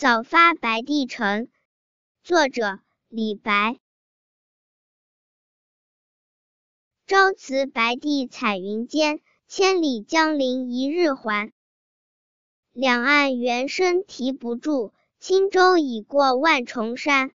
早发白帝城。作者李白。朝辞白帝彩云间千里江陵一日还。两岸猿声啼不住轻舟已过万重山